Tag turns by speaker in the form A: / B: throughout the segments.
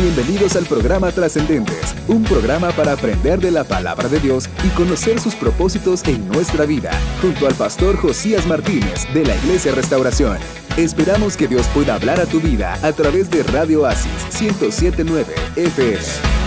A: Bienvenidos al programa Trascendentes, un programa para aprender de la palabra de Dios y conocer sus propósitos en nuestra vida, junto al pastor Josías Martínez de la Iglesia Restauración. Esperamos que Dios pueda hablar a tu vida a través de Radio Asis 1079 FM.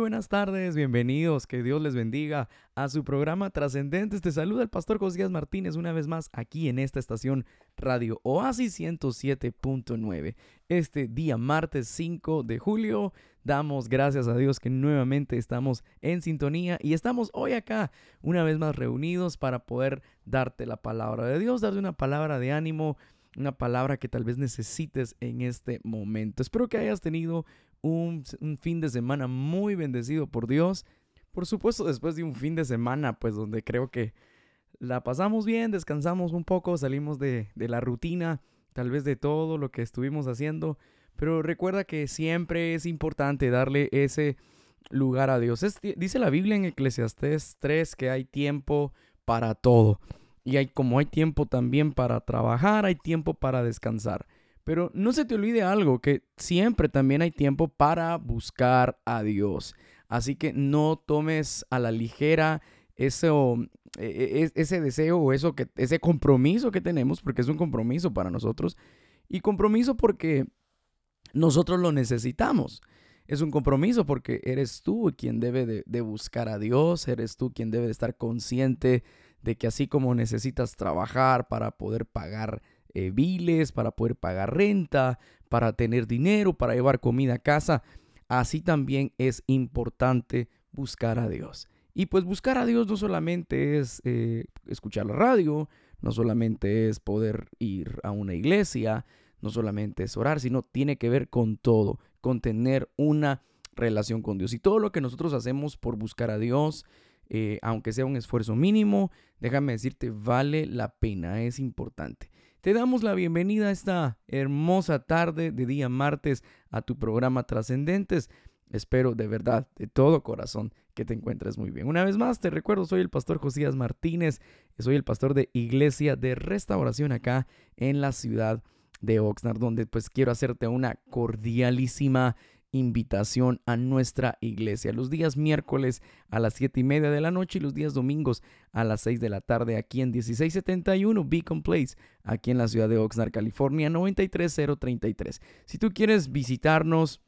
B: Buenas tardes, bienvenidos, que Dios les bendiga a su programa Trascendentes. Te saluda el pastor Josías Martínez una vez más aquí en esta estación Radio Oasis 107.9. Este día martes 5 de julio damos gracias a Dios que nuevamente estamos en sintonía y estamos hoy acá una vez más reunidos para poder darte la palabra de Dios, darte una palabra de ánimo una palabra que tal vez necesites en este momento. Espero que hayas tenido un, fin de semana muy bendecido por Dios. Por supuesto, después de un fin de semana, pues donde creo que la pasamos bien, descansamos un poco, salimos de, la rutina, tal vez de todo lo que estuvimos haciendo. Pero recuerda que siempre es importante darle ese lugar a Dios. dice la Biblia en Eclesiastés 3 que hay tiempo para todo. Y hay, como hay tiempo también para trabajar, hay tiempo para descansar. Pero no se te olvide algo, que siempre también hay tiempo para buscar a Dios. Así que no tomes a la ligera ese, e, e, ese deseo o eso que, ese compromiso que tenemos, porque es un compromiso para nosotros. Y compromiso porque nosotros lo necesitamos. Es un compromiso porque eres tú quien debe de, de buscar a Dios, eres tú quien debe de estar consciente de que así como necesitas trabajar para poder pagar eh, para poder pagar renta, para tener dinero, para llevar comida a casa. Así también es importante buscar a Dios. Y pues buscar a Dios no solamente es eh, escuchar la radio, no solamente es poder ir a una iglesia, no solamente es orar, sino tiene que ver con todo, con tener una relación con Dios. Y todo lo que nosotros hacemos por buscar a Dios, eh, aunque sea un esfuerzo mínimo, déjame decirte, vale la pena, es importante. Te damos la bienvenida a esta hermosa tarde de día martes a tu programa Trascendentes. Espero de verdad, de todo corazón, que te encuentres muy bien. Una vez más, te recuerdo, soy el pastor Josías Martínez, soy el pastor de Iglesia de Restauración acá en la ciudad de Oxnard, donde pues quiero hacerte una cordialísima invitación a nuestra iglesia. Los días miércoles a las 7 y media de la noche y los días domingos a las 6 de la tarde aquí en 1671 Beacon Place, aquí en la ciudad de Oxnard, California, 93033. Si tú quieres visitarnos,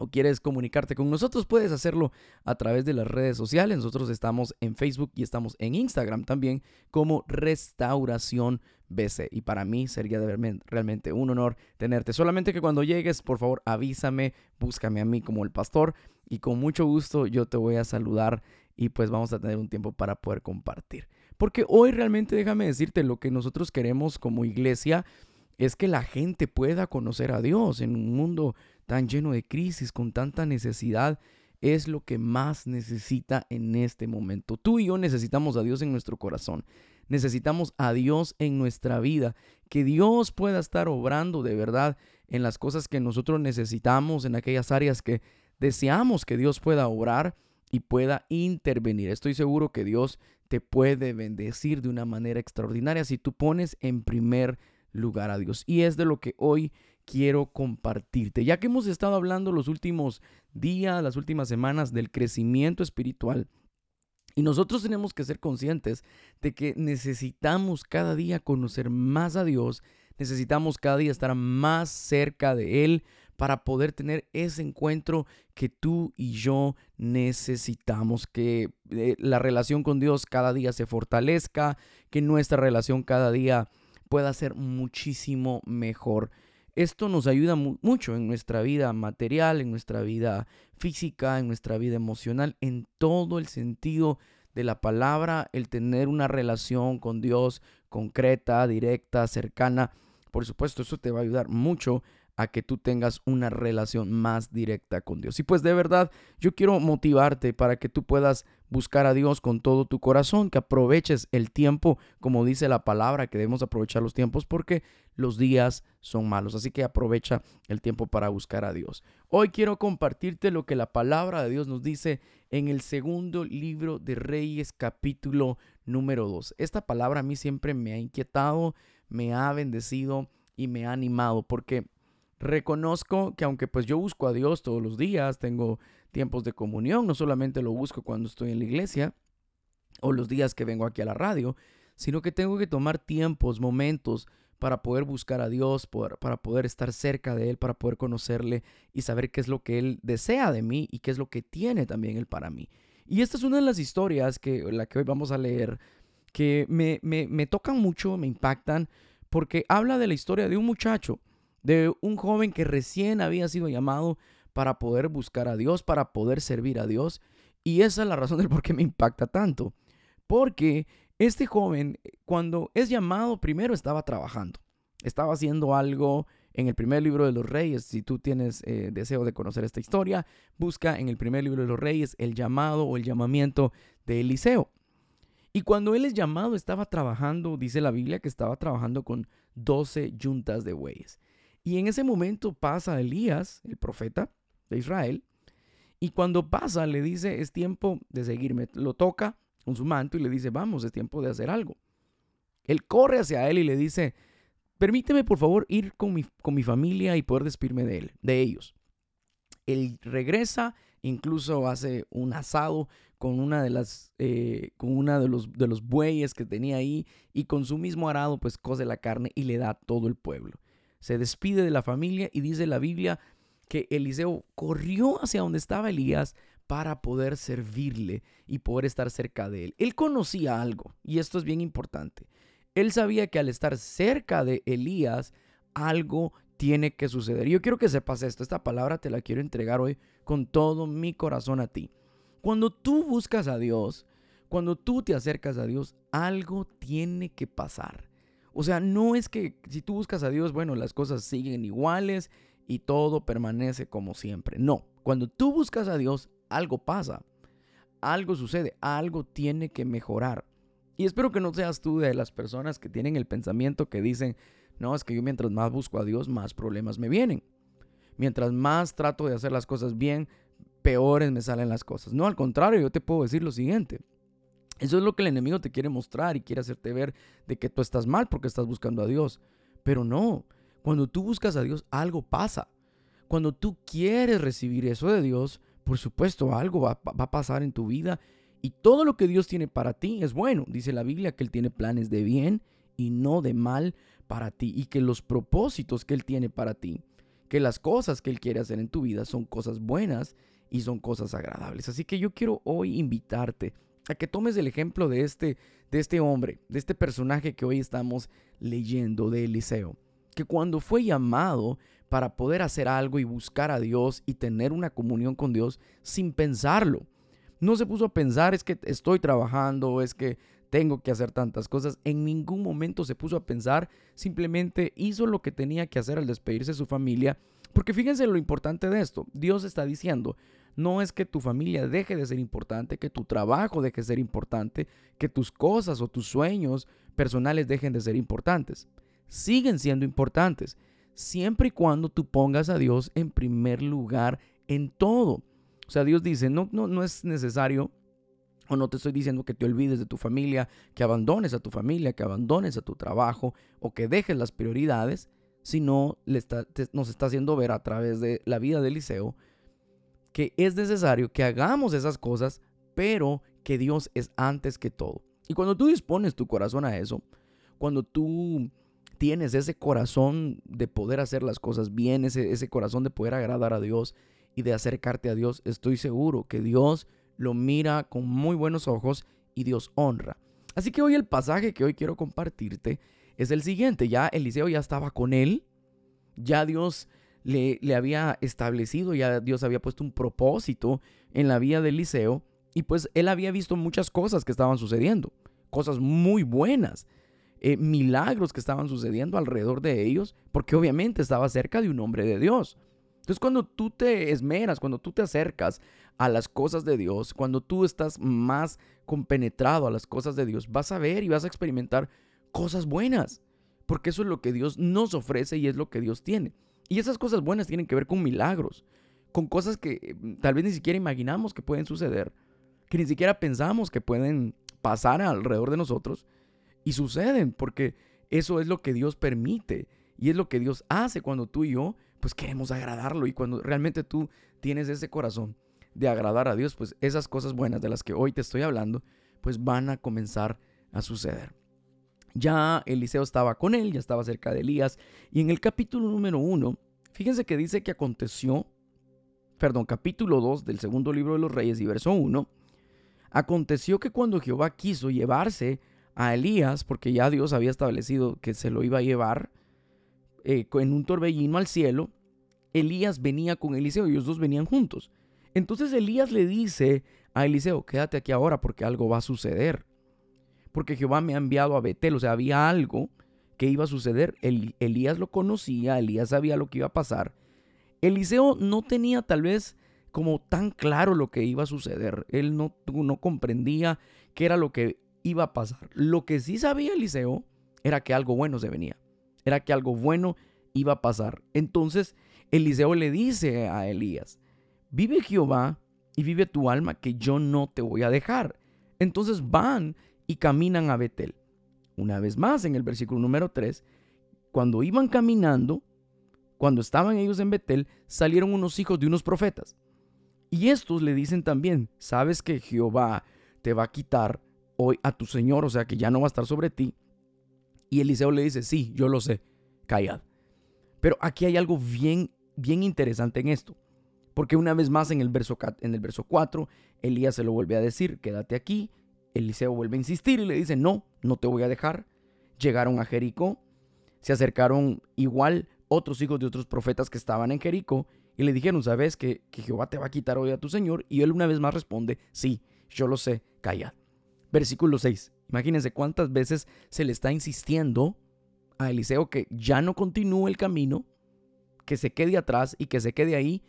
B: o quieres comunicarte con nosotros, puedes hacerlo a través de las redes sociales. Nosotros estamos en Facebook y estamos en Instagram también como Restauración BC. Y para mí sería realmente un honor tenerte. Solamente que cuando llegues, por favor, avísame, búscame a mí como el pastor y con mucho gusto yo te voy a saludar y pues vamos a tener un tiempo para poder compartir. Porque hoy realmente déjame decirte lo que nosotros queremos como iglesia es que la gente pueda conocer a Dios en un mundo tan lleno de crisis, con tanta necesidad, es lo que más necesita en este momento. Tú y yo necesitamos a Dios en nuestro corazón. Necesitamos a Dios en nuestra vida. Que Dios pueda estar obrando de verdad en las cosas que nosotros necesitamos, en aquellas áreas que deseamos que Dios pueda obrar y pueda intervenir. Estoy seguro que Dios te puede bendecir de una manera extraordinaria si tú pones en primer lugar a Dios. Y es de lo que hoy quiero compartirte. Ya que hemos estado hablando los últimos días, las últimas semanas del crecimiento espiritual, y nosotros tenemos que ser conscientes de que necesitamos cada día conocer más a Dios, necesitamos cada día estar más cerca de Él para poder tener ese encuentro que tú y yo necesitamos, que eh, la relación con Dios cada día se fortalezca, que nuestra relación cada día pueda ser muchísimo mejor. Esto nos ayuda mucho en nuestra vida material, en nuestra vida física, en nuestra vida emocional, en todo el sentido de la palabra, el tener una relación con Dios concreta, directa, cercana. Por supuesto, eso te va a ayudar mucho a que tú tengas una relación más directa con Dios. Y pues de verdad, yo quiero motivarte para que tú puedas buscar a Dios con todo tu corazón, que aproveches el tiempo, como dice la palabra, que debemos aprovechar los tiempos porque los días son malos. Así que aprovecha el tiempo para buscar a Dios. Hoy quiero compartirte lo que la palabra de Dios nos dice en el segundo libro de Reyes capítulo número 2. Esta palabra a mí siempre me ha inquietado, me ha bendecido y me ha animado porque reconozco que aunque pues yo busco a Dios todos los días, tengo tiempos de comunión, no solamente lo busco cuando estoy en la iglesia o los días que vengo aquí a la radio, sino que tengo que tomar tiempos, momentos para poder buscar a Dios, para poder estar cerca de Él, para poder conocerle y saber qué es lo que Él desea de mí y qué es lo que tiene también Él para mí. Y esta es una de las historias que la que hoy vamos a leer que me, me, me tocan mucho, me impactan, porque habla de la historia de un muchacho, de un joven que recién había sido llamado para poder buscar a Dios, para poder servir a Dios. Y esa es la razón del por qué me impacta tanto. Porque este joven, cuando es llamado, primero estaba trabajando. Estaba haciendo algo en el primer libro de los reyes. Si tú tienes eh, deseo de conocer esta historia, busca en el primer libro de los reyes el llamado o el llamamiento de Eliseo. Y cuando él es llamado, estaba trabajando, dice la Biblia, que estaba trabajando con 12 yuntas de bueyes. Y en ese momento pasa Elías, el profeta de Israel, y cuando pasa le dice, es tiempo de seguirme. Lo toca con su manto y le dice, vamos, es tiempo de hacer algo. Él corre hacia él y le dice, permíteme por favor ir con mi, con mi familia y poder despedirme de él, de ellos. Él regresa, incluso hace un asado con una de las, eh, con una de los, de los bueyes que tenía ahí y con su mismo arado pues cose la carne y le da a todo el pueblo. Se despide de la familia y dice la Biblia que Eliseo corrió hacia donde estaba Elías para poder servirle y poder estar cerca de él. Él conocía algo y esto es bien importante. Él sabía que al estar cerca de Elías, algo tiene que suceder. Yo quiero que sepas esto, esta palabra te la quiero entregar hoy con todo mi corazón a ti. Cuando tú buscas a Dios, cuando tú te acercas a Dios, algo tiene que pasar. O sea, no es que si tú buscas a Dios, bueno, las cosas siguen iguales y todo permanece como siempre. No, cuando tú buscas a Dios, algo pasa. Algo sucede, algo tiene que mejorar. Y espero que no seas tú de las personas que tienen el pensamiento que dicen, no, es que yo mientras más busco a Dios, más problemas me vienen. Mientras más trato de hacer las cosas bien, peores me salen las cosas. No, al contrario, yo te puedo decir lo siguiente. Eso es lo que el enemigo te quiere mostrar y quiere hacerte ver de que tú estás mal porque estás buscando a Dios. Pero no, cuando tú buscas a Dios, algo pasa. Cuando tú quieres recibir eso de Dios, por supuesto, algo va, a pasar en tu vida. Y todo lo que Dios tiene para ti es bueno. Dice la Biblia que Él tiene planes de bien y no de mal para ti. Y que los propósitos que Él tiene para ti, que las cosas que Él quiere hacer en tu vida son cosas buenas y son cosas agradables. Así que yo quiero hoy invitarte a que tomes el ejemplo de este, de este hombre, de este personaje que hoy estamos leyendo de Eliseo, que cuando fue llamado para poder hacer algo y buscar a Dios y tener una comunión con Dios sin pensarlo, no se puso a pensar es que estoy trabajando, es que tengo que hacer tantas cosas. En ningún momento se puso a pensar, simplemente hizo lo que tenía que hacer al despedirse de su familia. Porque fíjense lo importante de esto. Dios está diciendo, no es que tu familia deje de ser importante, que tu trabajo deje de ser importante, que tus cosas o tus sueños personales dejen de ser importantes. Siguen siendo importantes, siempre y cuando tú pongas a Dios en primer lugar en todo. O sea, Dios dice, no, no, no es necesario, o no te estoy diciendo que te olvides de tu familia, que abandones a tu familia, que abandones a tu trabajo, o que dejes las prioridades, sino le nos está haciendo ver a través de la vida de Eliseo que es necesario que hagamos esas cosas, pero que Dios es antes que todo. Y cuando tú dispones tu corazón a eso, cuando tú tienes ese corazón de poder hacer las cosas bien, ese, ese corazón de poder agradar a Dios y de acercarte a Dios, estoy seguro que Dios lo mira con muy buenos ojos y Dios honra. Así que hoy el pasaje que hoy quiero compartirte es el siguiente. Ya Eliseo ya estaba con él, ya Dios le, había establecido, ya Dios había puesto un propósito en la vida de Eliseo y pues él había visto muchas cosas que estaban sucediendo, cosas muy buenas, eh, milagros que estaban sucediendo alrededor de ellos, porque obviamente estaba cerca de un hombre de Dios. Entonces cuando tú te esmeras, cuando tú te acercas a las cosas de Dios, cuando tú estás más compenetrado a las cosas de Dios, vas a ver y vas a experimentar cosas buenas, porque eso es lo que Dios nos ofrece y es lo que Dios tiene. Y esas cosas buenas tienen que ver con milagros, con cosas que mm, tal vez ni siquiera imaginamos que pueden suceder, que ni siquiera pensamos que pueden pasar alrededor de nosotros y suceden porque eso es lo que Dios permite Y es lo que Dios hace cuando tú y yo, pues queremos agradarlo. Y cuando realmente tú tienes ese corazón de agradar a Dios, pues esas cosas buenas de las que hoy te estoy hablando, pues van a comenzar a suceder. Ya Eliseo estaba con él, ya estaba cerca de Elías. Y en el capítulo número uno, fíjense que dice que aconteció, perdón, capítulo 2 del segundo libro de los reyes y verso 1, aconteció que cuando Jehová quiso llevarse a Elías, porque ya Dios había establecido que se lo iba a llevar eh, en un torbellino al cielo, Elías venía con Eliseo, ellos dos venían juntos. Entonces Elías le dice a Eliseo, quédate aquí ahora porque algo va a suceder porque Jehová me ha enviado a Betel. O sea, había algo que iba a suceder. Elías lo conocía, Elías sabía lo que iba a pasar. Eliseo no tenía tal vez como tan claro lo que iba a suceder. Él no, no comprendía qué era lo que iba a pasar. Lo que sí sabía Eliseo era que algo bueno se venía. Era que algo bueno iba a pasar. Entonces Eliseo le dice a Elías, vive Jehová y vive tu alma que yo no te voy a dejar. Entonces van y caminan a Betel. Una vez más, en el versículo número 3, cuando iban caminando, cuando estaban ellos en Betel, salieron unos hijos de unos profetas. Y estos le dicen también, sabes que Jehová te va a quitar hoy a tu Señor, o sea que ya no va a estar sobre ti. Y Eliseo le dice, sí, yo lo sé, callad. Pero aquí hay algo bien, bien interesante en esto. Porque una vez más en el verso, en el verso 4, Elías se lo vuelve a decir, quédate aquí, Eliseo vuelve a insistir y le dice, no, no te voy a dejar. Llegaron a Jericó, se acercaron igual otros hijos de otros profetas que estaban en Jericó y le dijeron, ¿sabes que, que Jehová te va a quitar hoy a tu Señor? Y él una vez más responde, sí, yo lo sé, callad. Versículo 6. Imagínense cuántas veces se le está insistiendo a Eliseo que ya no continúe el camino, que se quede atrás y que se quede ahí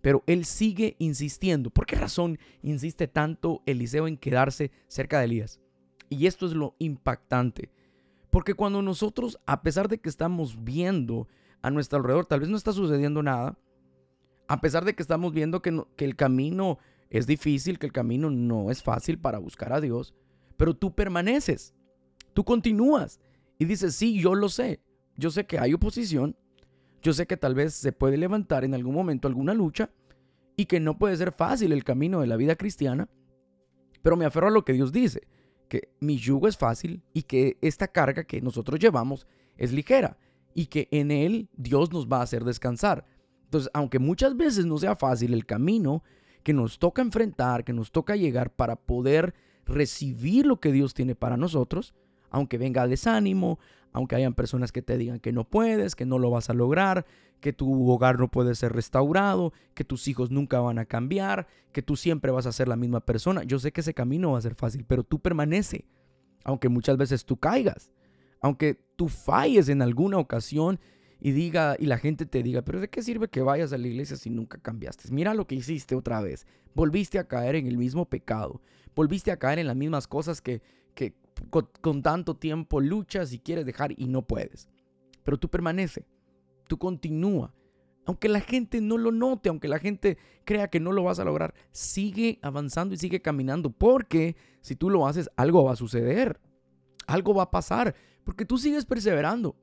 B: pero él sigue insistiendo. ¿Por qué razón insiste tanto Eliseo en quedarse cerca de Elías? Y esto es lo impactante. Porque cuando nosotros, a pesar de que estamos viendo a nuestro alrededor, tal vez no está sucediendo nada, a pesar de que estamos viendo que, que el camino es difícil, que el camino no es fácil para buscar a Dios, pero tú permaneces, tú continúas y dices, sí, yo lo sé, yo sé que hay oposición, yo sé que tal vez se puede levantar en algún momento alguna lucha y que no puede ser fácil el camino de la vida cristiana, pero me aferro a lo que Dios dice, que mi yugo es fácil y que esta carga que nosotros llevamos es ligera y que en él Dios nos va a hacer descansar. Entonces, aunque muchas veces no sea fácil el camino que nos toca enfrentar, que nos toca llegar para poder recibir lo que Dios tiene para nosotros, aunque venga desánimo, aunque hayan personas que te digan que no puedes, que no lo vas a lograr, que tu hogar no puede ser restaurado, que tus hijos nunca van a cambiar, que tú siempre vas a ser la misma persona. Yo sé que ese camino va a ser fácil, pero tú permanece, aunque muchas veces tú caigas, aunque tú falles en alguna ocasión y diga y la gente te diga, pero ¿de qué sirve que vayas a la iglesia si nunca cambiaste? Mira lo que hiciste otra vez. Volviste a caer en el mismo pecado. Volviste a caer en las mismas cosas que, que con, tanto tiempo luchas y quieres dejar y no puedes. Pero tú permanece, tú continúa. Aunque la gente no lo note, aunque la gente crea que no lo vas a lograr, sigue avanzando y sigue caminando. Porque si tú lo haces, algo va a suceder. Algo va a pasar. Porque tú sigues perseverando.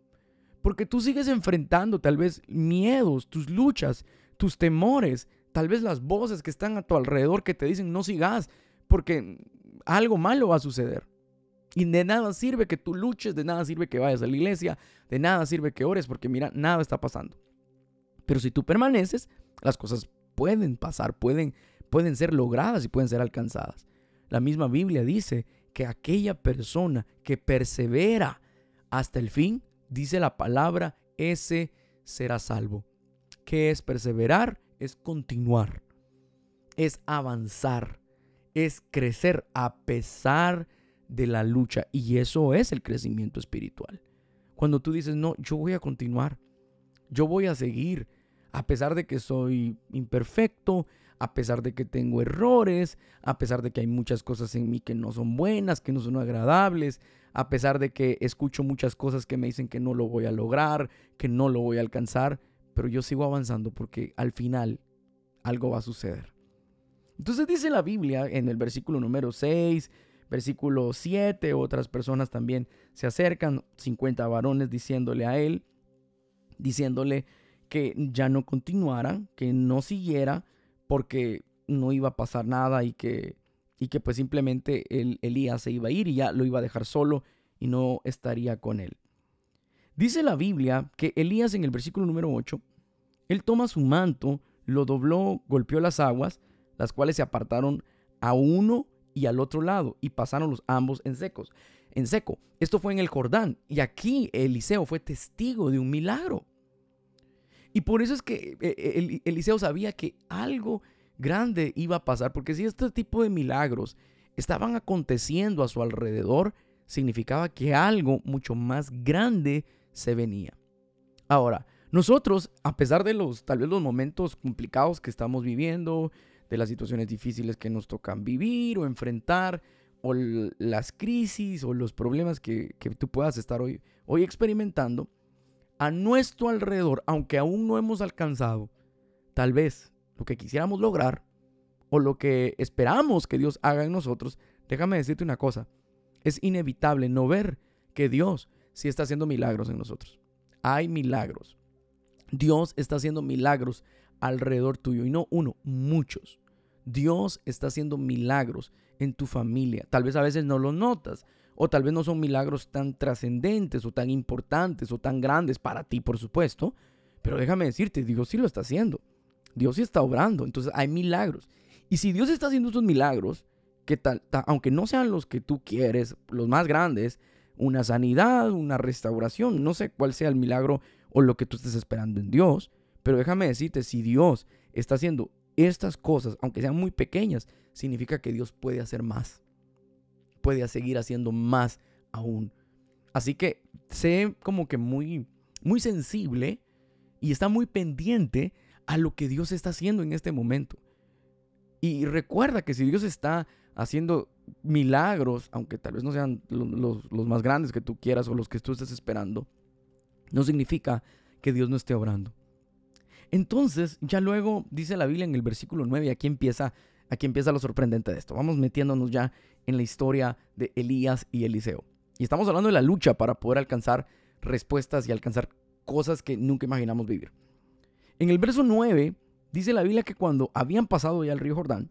B: Porque tú sigues enfrentando tal vez miedos, tus luchas, tus temores, tal vez las voces que están a tu alrededor que te dicen no sigas, porque algo malo va a suceder. Y de nada sirve que tú luches, de nada sirve que vayas a la iglesia, de nada sirve que ores, porque mira, nada está pasando. Pero si tú permaneces, las cosas pueden pasar, pueden, pueden ser logradas y pueden ser alcanzadas. La misma Biblia dice que aquella persona que persevera hasta el fin, dice la palabra, ese será salvo. ¿Qué es perseverar? Es continuar, es avanzar, es crecer a pesar de la lucha. Y eso es el crecimiento espiritual. Cuando tú dices, no, yo voy a continuar, yo voy a seguir, a pesar de que soy imperfecto, a pesar de que tengo errores, a pesar de que hay muchas cosas en mí que no son buenas, que no son agradables, a pesar de que escucho muchas cosas que me dicen que no lo voy a lograr, que no lo voy a alcanzar, pero yo sigo avanzando porque al final algo va a suceder. Entonces dice la Biblia en el versículo número 6, Versículo 7, otras personas también se acercan, 50 varones diciéndole a él, diciéndole que ya no continuara, que no siguiera, porque no iba a pasar nada y que, y que pues simplemente el, Elías se iba a ir y ya lo iba a dejar solo y no estaría con él. Dice la Biblia que Elías en el versículo número 8, él toma su manto, lo dobló, golpeó las aguas, las cuales se apartaron a uno y al otro lado y pasaron los ambos en secos, en seco. Esto fue en el Jordán y aquí Eliseo fue testigo de un milagro. Y por eso es que eh, eh, Eliseo sabía que algo grande iba a pasar, porque si este tipo de milagros estaban aconteciendo a su alrededor, significaba que algo mucho más grande se venía. Ahora, nosotros, a pesar de los tal vez los momentos complicados que estamos viviendo, de las situaciones difíciles que nos tocan vivir o enfrentar, o las crisis o los problemas que, que tú puedas estar hoy, hoy experimentando, a nuestro alrededor, aunque aún no hemos alcanzado, tal vez lo que quisiéramos lograr o lo que esperamos que Dios haga en nosotros, déjame decirte una cosa, es inevitable no ver que Dios sí está haciendo milagros en nosotros. Hay milagros. Dios está haciendo milagros alrededor tuyo y no uno, muchos. Dios está haciendo milagros en tu familia. Tal vez a veces no lo notas o tal vez no son milagros tan trascendentes o tan importantes o tan grandes para ti, por supuesto, pero déjame decirte, Dios sí lo está haciendo. Dios sí está obrando, entonces hay milagros. Y si Dios está haciendo estos milagros, que tal, aunque no sean los que tú quieres, los más grandes, una sanidad, una restauración, no sé cuál sea el milagro o lo que tú estés esperando en Dios, pero déjame decirte, si Dios está haciendo estas cosas, aunque sean muy pequeñas, significa que Dios puede hacer más. Puede seguir haciendo más aún. Así que sé como que muy, muy sensible y está muy pendiente a lo que Dios está haciendo en este momento. Y recuerda que si Dios está haciendo milagros, aunque tal vez no sean los, más grandes que tú quieras o los que tú estés esperando, no significa que Dios no esté obrando. Entonces, ya luego dice la Biblia en el versículo 9, y aquí empieza, aquí empieza lo sorprendente de esto. Vamos metiéndonos ya en la historia de Elías y Eliseo. Y estamos hablando de la lucha para poder alcanzar respuestas y alcanzar cosas que nunca imaginamos vivir. En el verso 9 dice la Biblia que cuando habían pasado ya el río Jordán,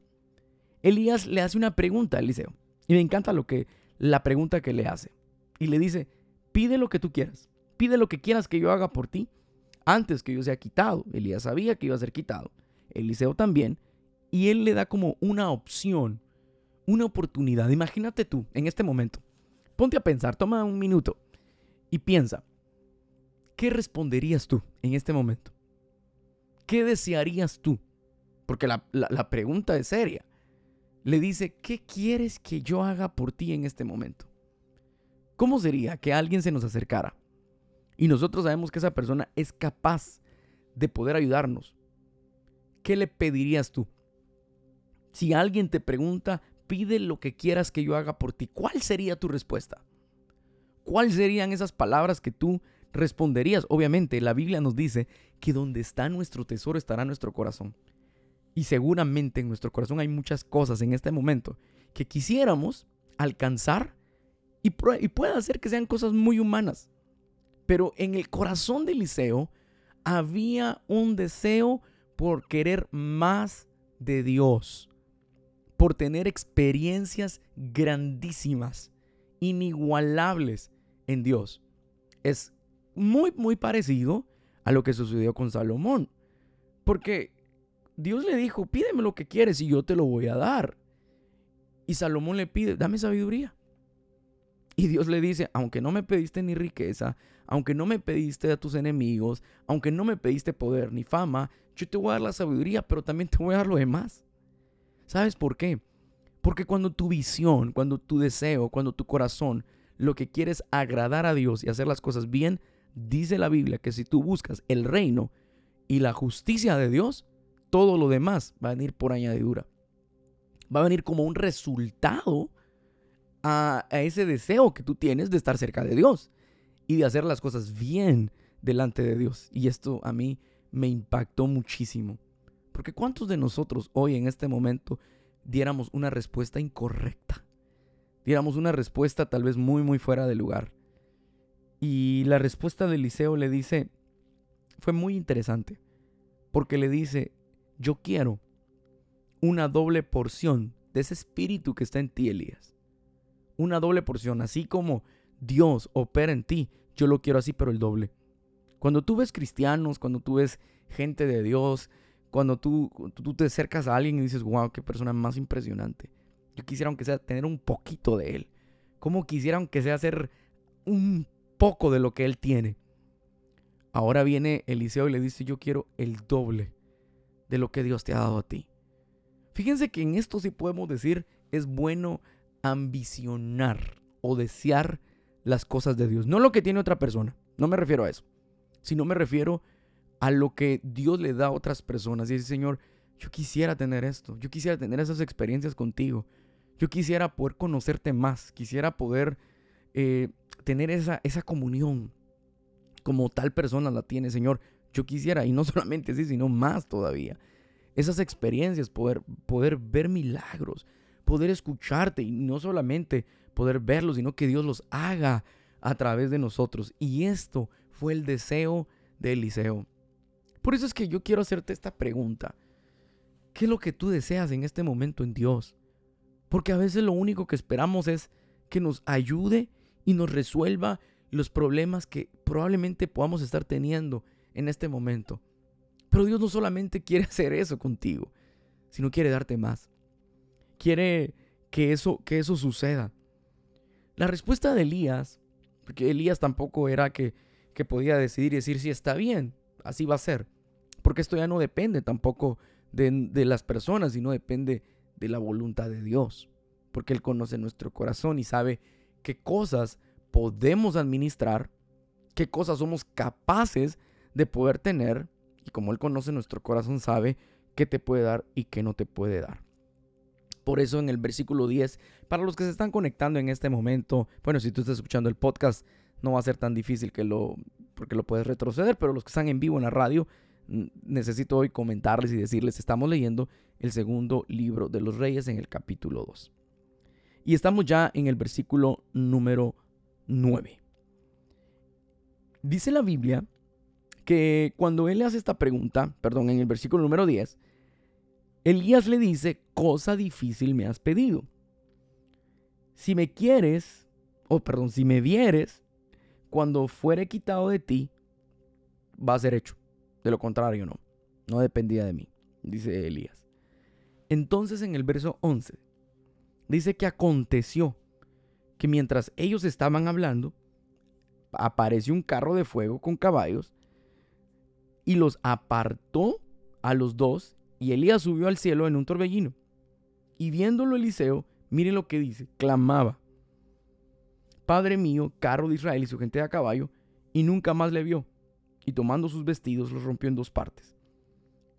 B: Elías le hace una pregunta a Eliseo. Y me encanta lo que la pregunta que le hace. Y le dice, "Pide lo que tú quieras. Pide lo que quieras que yo haga por ti antes que yo sea quitado." Elías sabía que iba a ser quitado. Eliseo también, y él le da como una opción, una oportunidad. Imagínate tú en este momento. Ponte a pensar, toma un minuto y piensa, ¿qué responderías tú en este momento? ¿qué desearías tú? Porque la, pregunta es seria. Le dice, ¿qué quieres que yo haga por ti en este momento? ¿Cómo sería que alguien se nos acercara y nosotros sabemos que esa persona es capaz de poder ayudarnos? ¿Qué le pedirías tú? Si alguien te pregunta, pide lo que quieras que yo haga por ti, ¿cuál sería tu respuesta? ¿Cuáles serían esas palabras que tú responderías? Obviamente, la Biblia nos dice que donde está nuestro tesoro estará nuestro corazón. Y seguramente en nuestro corazón hay muchas cosas en este momento que quisiéramos alcanzar y, puede ser que sean cosas muy humanas. Pero en el corazón de Eliseo había un deseo por querer más de Dios, por tener experiencias grandísimas, inigualables en Dios. Es muy, muy parecido a lo que sucedió con Salomón. Porque Dios le dijo, pídeme lo que quieres y yo te lo voy a dar. Y Salomón le pide, dame sabiduría. Y Dios le dice, aunque no me pediste ni riqueza, aunque no me pediste a tus enemigos, aunque no me pediste poder ni fama, yo te voy a dar la sabiduría, pero también te voy a dar lo demás. ¿Sabes por qué? Porque cuando tu visión, cuando tu deseo, cuando tu corazón, lo que quieres agradar a Dios y hacer las cosas bien, dice la Biblia que si tú buscas el reino y la justicia de Dios, todo lo demás va a venir por añadidura. Va a venir como un resultado a, ese deseo que tú tienes de estar cerca de Dios y de hacer las cosas bien delante de Dios. Y esto a mí me impactó muchísimo. Porque ¿cuántos de nosotros hoy en este momento diéramos una respuesta incorrecta? Diéramos una respuesta tal vez muy, muy fuera de lugar. Y la respuesta de Eliseo le dice, fue muy interesante, porque le dice, yo quiero una doble porción de ese espíritu que está en ti, Elías. Una doble porción, así como Dios opera en ti, yo lo quiero así, pero el doble. Cuando tú ves cristianos, cuando tú ves gente de Dios, cuando tú, tú te acercas a alguien y dices, wow, qué persona más impresionante. Yo quisiera, aunque sea, tener un poquito de él. Como quisiera, aunque sea, hacer un poco de lo que él tiene. Ahora viene Eliseo y le dice, yo quiero el doble de lo que Dios te ha dado a ti. Fíjense que en esto sí podemos decir, es bueno ambicionar o desear las cosas de Dios. No lo que tiene otra persona, no me refiero a eso, sino me refiero a lo que Dios le da a otras personas. Y dice, Señor, yo quisiera tener esto, yo quisiera tener esas experiencias contigo, yo quisiera poder conocerte más, quisiera poder eh, tener esa, esa comunión como tal persona la tiene, Señor. Yo quisiera, y no solamente así, sino más todavía. Esas experiencias, poder, poder ver milagros, poder escucharte y no solamente poder verlos, sino que Dios los haga a través de nosotros. Y esto fue el deseo de Eliseo. Por eso es que yo quiero hacerte esta pregunta. ¿Qué es lo que tú deseas en este momento en Dios? Porque a veces lo único que esperamos es que nos ayude y nos resuelva los problemas que probablemente podamos estar teniendo en este momento. Pero Dios no solamente quiere hacer eso contigo, sino quiere darte más. Quiere que eso, que eso suceda. La respuesta de Elías, porque Elías tampoco era que, que podía decidir y decir si está bien, así va a ser. Porque esto ya no depende tampoco de, de las personas, sino depende de la voluntad de Dios. Porque Él conoce nuestro corazón y sabe qué cosas podemos administrar, qué cosas somos capaces de poder tener. Y como Él conoce nuestro corazón, sabe qué te puede dar y qué no te puede dar. Por eso en el versículo 10, para los que se están conectando en este momento, bueno, si tú estás escuchando el podcast, no va a ser tan difícil que lo, porque lo puedes retroceder, pero los que están en vivo en la radio, necesito hoy comentarles y decirles, estamos leyendo el segundo libro de los reyes en el capítulo 2. Y estamos ya en el versículo número 9. Dice la Biblia que cuando él le hace esta pregunta, perdón, en el versículo número 10, Elías le dice, cosa difícil me has pedido. Si me quieres, o perdón, si me vieres, cuando fuere quitado de ti, va a ser hecho. De lo contrario, no. No dependía de mí, dice Elías. Entonces en el verso 11, dice que aconteció que mientras ellos estaban hablando, apareció un carro de fuego con caballos y los apartó a los dos y Elías subió al cielo en un torbellino. Y viéndolo Eliseo, mire lo que dice, clamaba, Padre mío, carro de Israel y su gente a caballo, y nunca más le vio. Y tomando sus vestidos los rompió en dos partes.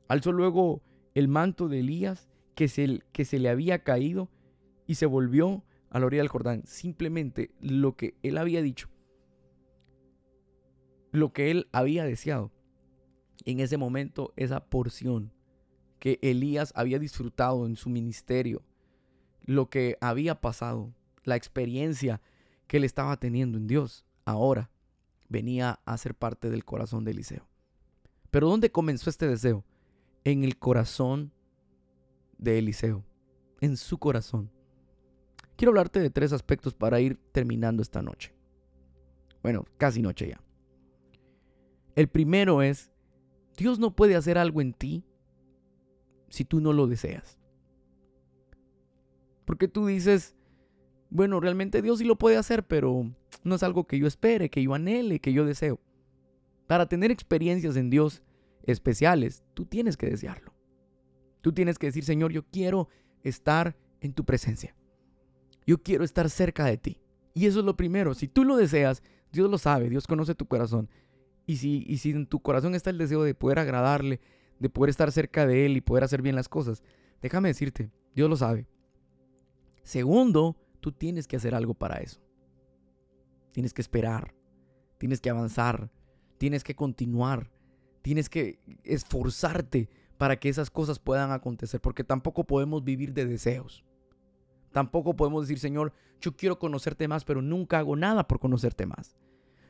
B: Alzó luego el manto de Elías que se, que se le había caído y se volvió a la orilla del Jordán. Simplemente lo que él había dicho, lo que él había deseado. En ese momento, esa porción que Elías había disfrutado en su ministerio, lo que había pasado, la experiencia que él estaba teniendo en Dios, ahora venía a ser parte del corazón de Eliseo. Pero ¿dónde comenzó este deseo? En el corazón de Eliseo, en su corazón. Quiero hablarte de tres aspectos para ir terminando esta noche. Bueno, casi noche ya. El primero es, Dios no puede hacer algo en ti si tú no lo deseas. Porque tú dices, bueno, realmente Dios sí lo puede hacer, pero no es algo que yo espere, que yo anhele, que yo deseo. Para tener experiencias en Dios especiales, tú tienes que desearlo. Tú tienes que decir, Señor, yo quiero estar en tu presencia. Yo quiero estar cerca de ti. Y eso es lo primero. Si tú lo deseas, Dios lo sabe, Dios conoce tu corazón. Y si, y si en tu corazón está el deseo de poder agradarle, de poder estar cerca de Él y poder hacer bien las cosas, déjame decirte, Dios lo sabe. Segundo, tú tienes que hacer algo para eso. Tienes que esperar, tienes que avanzar, tienes que continuar, tienes que esforzarte para que esas cosas puedan acontecer, porque tampoco podemos vivir de deseos. Tampoco podemos decir, Señor, yo quiero conocerte más, pero nunca hago nada por conocerte más.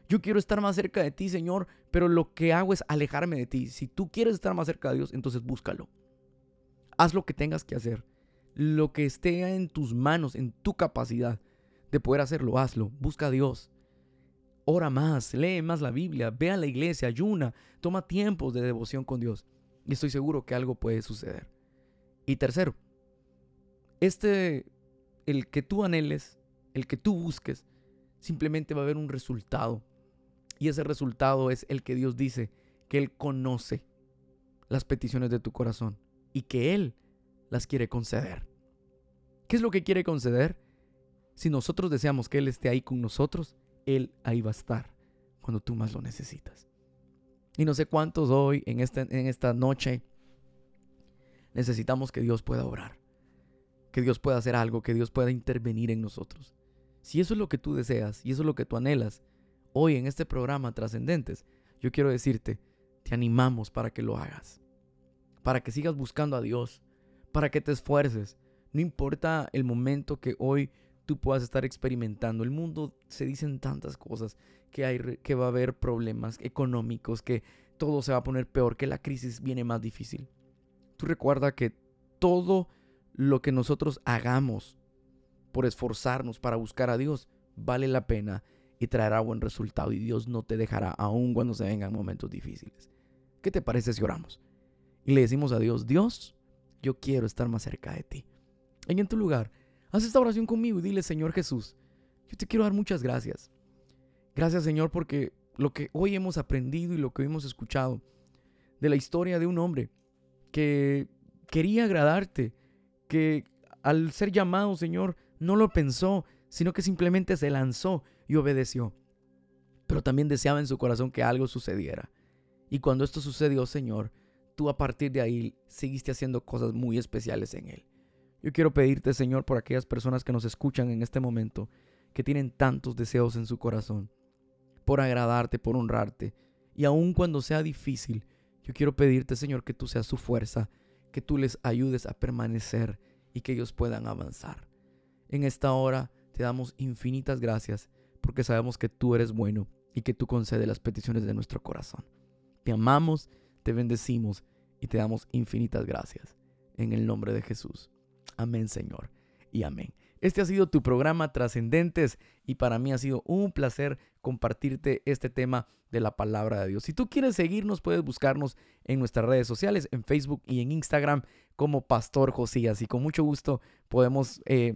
B: Yo quiero estar más cerca de ti, Señor, pero lo que hago es alejarme de ti. Si tú quieres estar más cerca de Dios, entonces búscalo. Haz lo que tengas que hacer. Lo que esté en tus manos, en tu capacidad de poder hacerlo, hazlo. Busca a Dios. Ora más, lee más la Biblia, ve a la iglesia, ayuna, toma tiempos de devoción con Dios. Y estoy seguro que algo puede suceder. Y tercero, este, el que tú anheles, el que tú busques, simplemente va a haber un resultado. Y ese resultado es el que Dios dice que Él conoce las peticiones de tu corazón y que Él quiere conceder. ¿Qué es lo que quiere conceder? Si nosotros deseamos que Él esté ahí con nosotros, Él ahí va a estar cuando tú más lo necesitas. Y no sé cuántos hoy, en esta, en esta noche, necesitamos que Dios pueda obrar, que Dios pueda hacer algo, que Dios pueda intervenir en nosotros. Si eso es lo que tú deseas y eso es lo que tú anhelas, hoy en este programa Trascendentes, yo quiero decirte, te animamos para que lo hagas, para que sigas buscando a Dios, para que te esfuerces. No importa el momento que hoy tú puedas estar experimentando. El mundo se dicen tantas cosas, que, hay, que va a haber problemas económicos, que todo se va a poner peor, que la crisis viene más difícil. Tú recuerda que todo lo que nosotros hagamos por esforzarnos para buscar a Dios vale la pena y traerá buen resultado y Dios no te dejará aun cuando se vengan momentos difíciles. ¿Qué te parece si oramos? Y le decimos a Dios, Dios, yo quiero estar más cerca de ti. En tu lugar, haz esta oración conmigo y dile, Señor Jesús, yo te quiero dar muchas gracias. Gracias Señor porque lo que hoy hemos aprendido y lo que hoy hemos escuchado de la historia de un hombre que quería agradarte, que al ser llamado Señor no lo pensó, sino que simplemente se lanzó y obedeció. Pero también deseaba en su corazón que algo sucediera. Y cuando esto sucedió, Señor, tú a partir de ahí seguiste haciendo cosas muy especiales en Él. Yo quiero pedirte, Señor, por aquellas personas que nos escuchan en este momento, que tienen tantos deseos en su corazón, por agradarte, por honrarte. Y aun cuando sea difícil, yo quiero pedirte, Señor, que tú seas su fuerza, que tú les ayudes a permanecer y que ellos puedan avanzar. En esta hora te damos infinitas gracias porque sabemos que tú eres bueno y que tú concedes las peticiones de nuestro corazón. Te amamos, te bendecimos y te damos infinitas gracias. En el nombre de Jesús. Amén, Señor. Y amén. Este ha sido tu programa Trascendentes y para mí ha sido un placer compartirte este tema de la palabra de Dios. Si tú quieres seguirnos, puedes buscarnos en nuestras redes sociales, en Facebook y en Instagram como Pastor Josías. Y con mucho gusto podemos eh,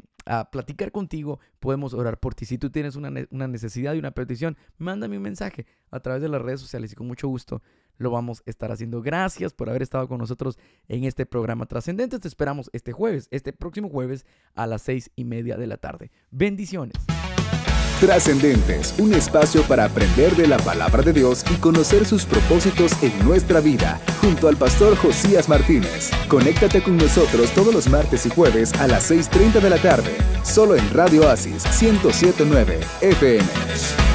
B: platicar contigo, podemos orar por ti. Si tú tienes una, una necesidad y una petición, mándame un mensaje a través de las redes sociales y con mucho gusto lo vamos a estar haciendo. Gracias por haber estado con nosotros en este programa trascendente. Te esperamos este jueves, este próximo jueves a las seis y media de la tarde. Bendiciones.
A: Trascendentes, un espacio para aprender de la palabra de Dios y conocer sus propósitos en nuestra vida, junto al pastor Josías Martínez. Conéctate con nosotros todos los martes y jueves a las 6.30 de la tarde, solo en Radio Asis 1079 FM.